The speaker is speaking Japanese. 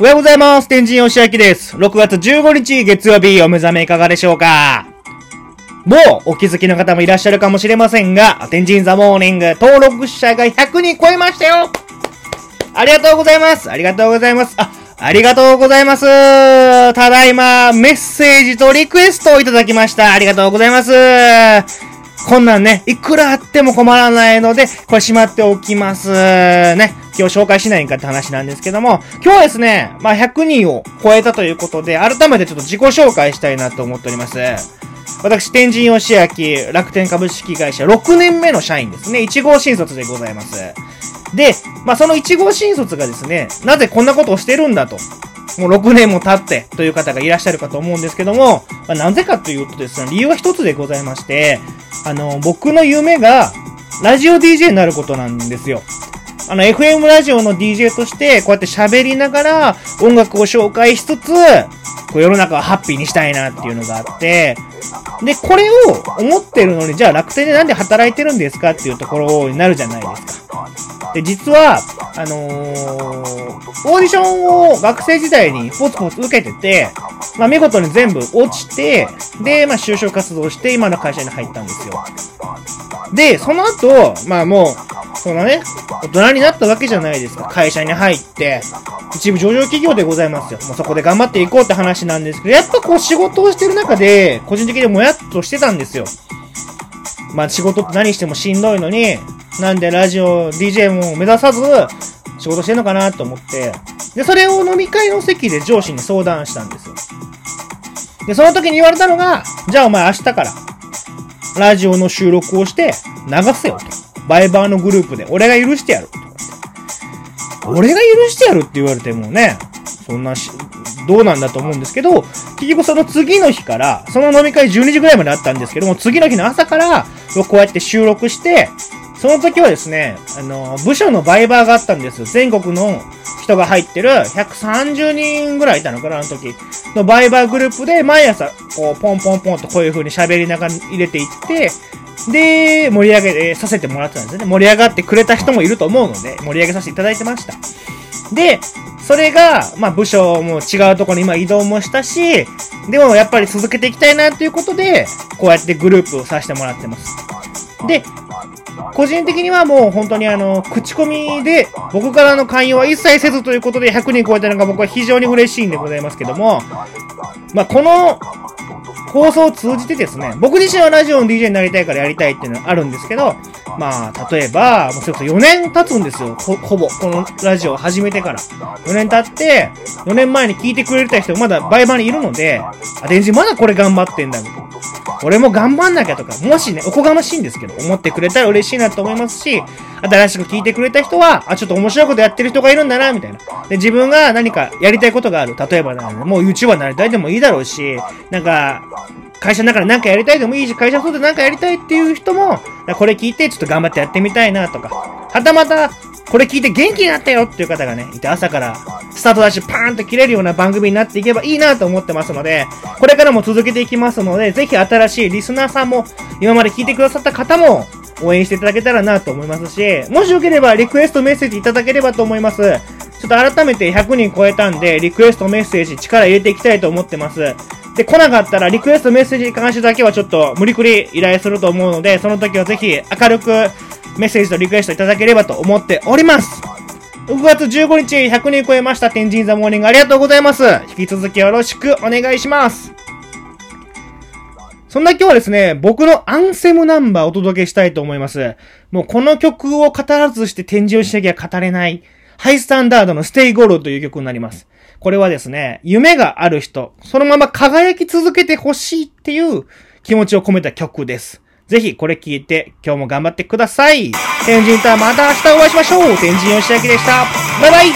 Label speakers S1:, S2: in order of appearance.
S1: おはようございます。天神よしあきです。6月15日月曜日お目覚めいかがでしょうかもうお気づきの方もいらっしゃるかもしれませんが、天神ザモーニング登録者が100人超えましたよありがとうございますありがとうございますあ、ありがとうございますただいま、メッセージとリクエストをいただきました。ありがとうございますこんなんね、いくらあっても困らないので、これしまっておきます。ね。今日紹介しないんかって話なんですけども、今日はですね、まあ、100人を超えたということで、改めてちょっと自己紹介したいなと思っております。私、天神義明、楽天株式会社6年目の社員ですね。1号新卒でございます。で、まあ、その1号新卒がですね、なぜこんなことをしてるんだと。もう6年も経ってという方がいらっしゃるかと思うんですけども、まあ、なぜかというとですね、理由は一つでございまして、あの、僕の夢が、ラジオ DJ になることなんですよ。あの、FM ラジオの DJ として、こうやって喋りながら、音楽を紹介しつつ、こう世の中をハッピーにしたいなっていうのがあって、で、これを思ってるのに、じゃあ楽天でなんで働いてるんですかっていうところになるじゃないですか。で、実は、あのー、オーディションを学生時代にポツポツ受けてて、まあ見事に全部落ちて、で、まあ就職活動して今の会社に入ったんですよ。で、その後、まあもう、そのね、大人になったわけじゃないですか。会社に入って、一部上場企業でございますよ。もうそこで頑張っていこうって話なんですけど、やっぱこう仕事をしてる中で、個人的にもやっとしてたんですよ。まあ仕事って何してもしんどいのに、なんでラジオ、DJ も目指さず、仕事してんのかなと思って、で、それを飲み会の席で上司に相談したんですよ。で、その時に言われたのが、じゃあお前明日から、ラジオの収録をして流せよと。バイバーのグループで俺が許してやると。俺が許してやるって言われてもね、そんなし、どうなんだと思うんですけど、結局その次の日から、その飲み会12時ぐらいまであったんですけども、次の日の朝から、こうやって収録して、その時はですね、あの、部署のバイバーがあったんですよ。全国の人が入ってる130人ぐらいいたのかな、あの時。のバイバーグループで毎朝、こう、ポンポンポンとこういう風に喋りながら入れていって、で、盛り上げさせてもらってたんですね。盛り上がってくれた人もいると思うので、盛り上げさせていただいてました。で、それが、まあ部署も違うところに今移動もしたし、でもやっぱり続けていきたいなということで、こうやってグループをさせてもらってます。で、個人的にはもう本当にあの、口コミで僕からの勧誘は一切せずということで100人超えたのが僕は非常に嬉しいんでございますけども、まあこの放送を通じてですね、僕自身はラジオの DJ になりたいからやりたいっていうのはあるんですけど、まあ、例えば、もうそれこそ4年経つんですよ。ほ、ほぼ。このラジオを始めてから。4年経って、4年前に聞いてくれた人がまだバイバイにいるので、あ、電子まだこれ頑張ってんだ。みたいな俺も頑張んなきゃとか、もしね、おこがましいんですけど、思ってくれたら嬉しいなと思いますし、新しく聞いてくれた人は、あ、ちょっと面白いことやってる人がいるんだな、みたいな。で、自分が何かやりたいことがある。例えばな、もう YouTuber になりたいでもいいだろうし、なんか、会社の中で何かやりたいでもいいし、会社外で何かやりたいっていう人も、これ聞いてちょっと頑張ってやってみたいなとか、はたまた、これ聞いて元気になったよっていう方がね、いて朝からスタートダッシュパーンと切れるような番組になっていけばいいなと思ってますので、これからも続けていきますので、ぜひ新しいリスナーさんも、今まで聞いてくださった方も、応援していただけたらなと思いますし、もしよければリクエストメッセージいただければと思います。ちょっと改めて100人超えたんで、リクエストメッセージ力入れていきたいと思ってます。で、来なかったらリクエストメッセージに関してだけはちょっと無理くり依頼すると思うので、その時はぜひ明るくメッセージとリクエストいただければと思っております。6月15日100人超えました天神ザモーニングありがとうございます。引き続きよろしくお願いします。そんな今日はですね、僕のアンセムナンバーをお届けしたいと思います。もうこの曲を語らずして展示をしなきゃ語れない、 Hi-STANDARD の Stay Gold という曲になります。これはですね、夢がある人、そのまま輝き続けてほしいっていう気持ちを込めた曲です。ぜひこれ聞いて今日も頑張ってください。天神とはまた明日お会いしましょう。天神吉明でした。バイバイ